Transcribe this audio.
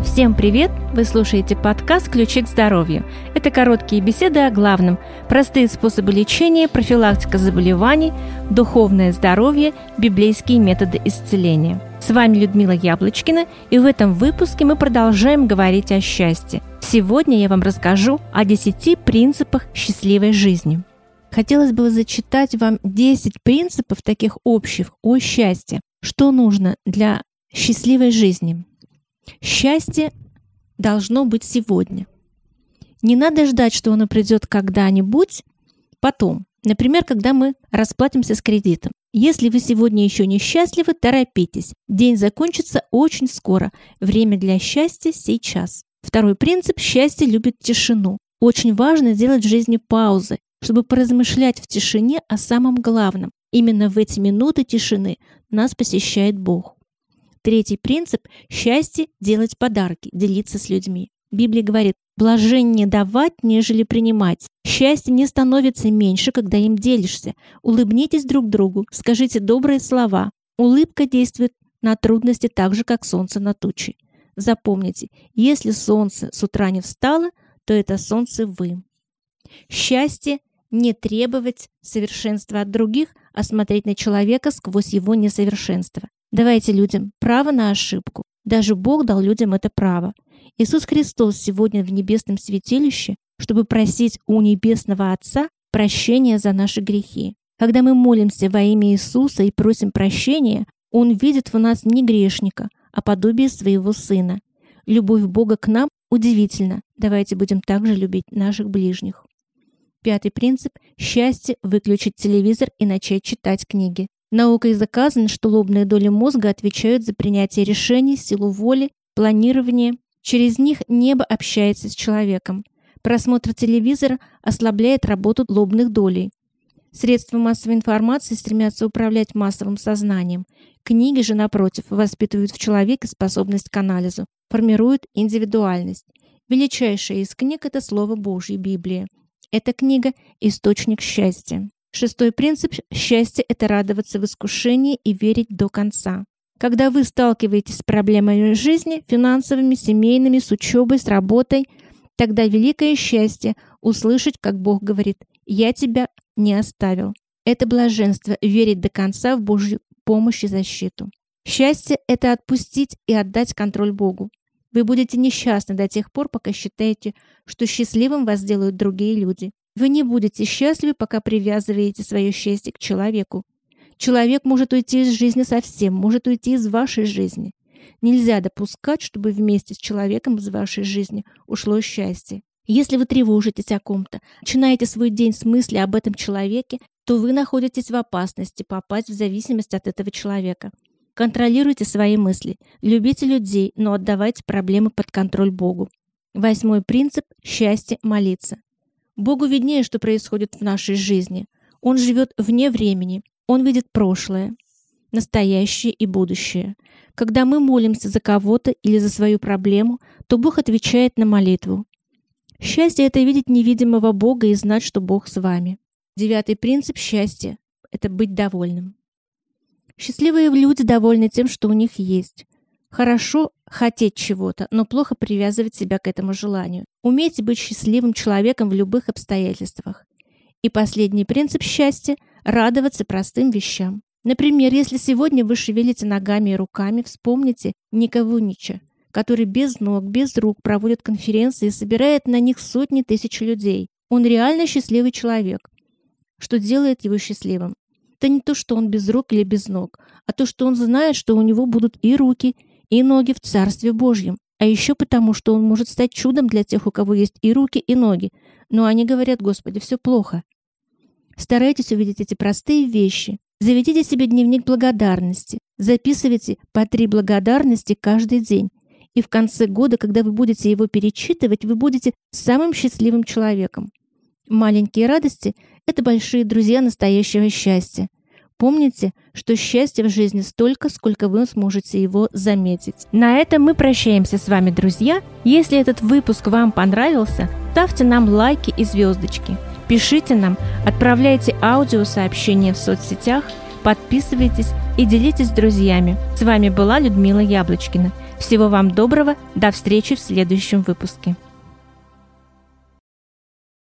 Всем привет! Вы слушаете подкаст «Ключи к здоровью». Это короткие беседы о главном, простые способы лечения, профилактика заболеваний, духовное здоровье, библейские методы исцеления. С вами Людмила Яблочкина, и в этом выпуске мы продолжаем говорить о счастье. Сегодня я вам расскажу о 10 принципах счастливой жизни. Хотелось бы зачитать вам 10 принципов таких общих о счастье. Что нужно для счастливой жизни? Счастье должно быть сегодня. Не надо ждать, что оно придет когда-нибудь потом. Например, когда мы расплатимся с кредитом. Если вы сегодня еще не счастливы, торопитесь. День закончится очень скоро. Время для счастья сейчас. Второй принцип – счастье любит тишину. Очень важно делать в жизни паузы, чтобы поразмышлять в тишине о самом главном. Именно в эти минуты тишины нас посещает Бог. Третий принцип – счастье делать подарки, делиться с людьми. Библия говорит, блаженнее давать, нежели принимать. Счастье не становится меньше, когда им делишься. Улыбнитесь друг другу, скажите добрые слова. Улыбка действует на трудности так же, как солнце на тучи. Запомните, если солнце с утра не встало, то это солнце вы. Счастье не требовать совершенства от других, а смотреть на человека сквозь его несовершенство. Давайте людям право на ошибку. Даже Бог дал людям это право. Иисус Христос сегодня в небесном святилище, чтобы просить у Небесного Отца прощения за наши грехи. Когда мы молимся во имя Иисуса и просим прощения, Он видит в нас не грешника, а подобие своего Сына. Любовь Бога к нам удивительна. Давайте будем также любить наших ближних. Пятый принцип – счастье – выключить телевизор и начать читать книги. Наукой заказано, что лобные доли мозга отвечают за принятие решений, силу воли, планирование. Через них небо общается с человеком. Просмотр телевизора ослабляет работу лобных долей. Средства массовой информации стремятся управлять массовым сознанием. Книги же, напротив, воспитывают в человеке способность к анализу, формируют индивидуальность. Величайшая из книг – это Слово Божье, Библия. Эта книга – источник счастья. Шестой принцип счастья – это радоваться в искушении и верить до конца. Когда вы сталкиваетесь с проблемами жизни, финансовыми, семейными, с учебой, с работой, тогда великое счастье – услышать, как Бог говорит «Я тебя не оставил». Это блаженство – верить до конца в Божью помощь и защиту. Счастье – это отпустить и отдать контроль Богу. Вы будете несчастны до тех пор, пока считаете, что счастливым вас делают другие люди. Вы не будете счастливы, пока привязываете свое счастье к человеку. Человек может уйти из жизни совсем, может уйти из вашей жизни. Нельзя допускать, чтобы вместе с человеком из вашей жизни ушло счастье. Если вы тревожитесь о ком-то, начинаете свой день с мысли об этом человеке, то вы находитесь в опасности попасть в зависимость от этого человека. Контролируйте свои мысли, любите людей, но отдавайте проблемы под контроль Богу. Восьмой принцип – счастье молиться. Богу виднее, что происходит в нашей жизни. Он живет вне времени. Он видит прошлое, настоящее и будущее. Когда мы молимся за кого-то или за свою проблему, то Бог отвечает на молитву. Счастье – это видеть невидимого Бога и знать, что Бог с вами. Девятый принцип счастья – это быть довольным. Счастливые люди довольны тем, что у них есть. Хорошо хотеть чего-то, но плохо привязывать себя к этому желанию. Умейте быть счастливым человеком в любых обстоятельствах. И последний принцип счастья – радоваться простым вещам. Например, если сегодня вы шевелите ногами и руками, вспомните Ника Вунича, который без ног, без рук проводит конференции и собирает на них сотни тысяч людей. Он реально счастливый человек. Что делает его счастливым? Это не то, что он без рук или без ног, а то, что он знает, что у него будут и руки, и ноги в Царстве Божьем. А еще потому, что он может стать чудом для тех, у кого есть и руки, и ноги. Но они говорят, Господи, все плохо. Старайтесь увидеть эти простые вещи. Заведите себе дневник благодарности. Записывайте по три благодарности каждый день. И в конце года, когда вы будете его перечитывать, вы будете самым счастливым человеком. Маленькие радости – это большие друзья настоящего счастья. Помните, что счастья в жизни столько, сколько вы сможете его заметить. На этом мы прощаемся с вами, друзья. Если этот выпуск вам понравился, ставьте нам лайки и звездочки. Пишите нам, отправляйте аудиосообщения в соцсетях, подписывайтесь и делитесь с друзьями. С вами была Людмила Яблочкина. Всего вам доброго, до встречи в следующем выпуске.